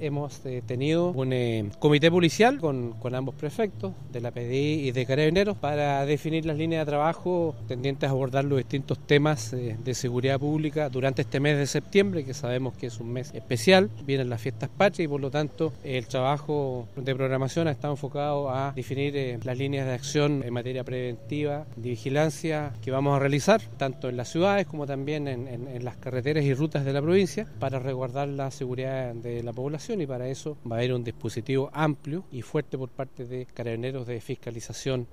hemos eh, tenido un eh, comité policial con, con, ambos prefectos de la PDI y de Carabineros para definir las líneas de trabajo tendientes a abordar los distintos temas eh, de seguridad pública durante este mes de septiembre, que sabemos que es un mes especial. Vienen las fiestas patrias y por lo tanto el trabajo de programación ha estado enfocado a definir las líneas de acción en materia preventiva, de vigilancia que vamos a realizar, tanto en las ciudades como también en, en, en las carreteras y rutas de la provincia, para resguardar la seguridad de la población y para eso va a haber un dispositivo amplio y fuerte por parte de carabineros de fiscalización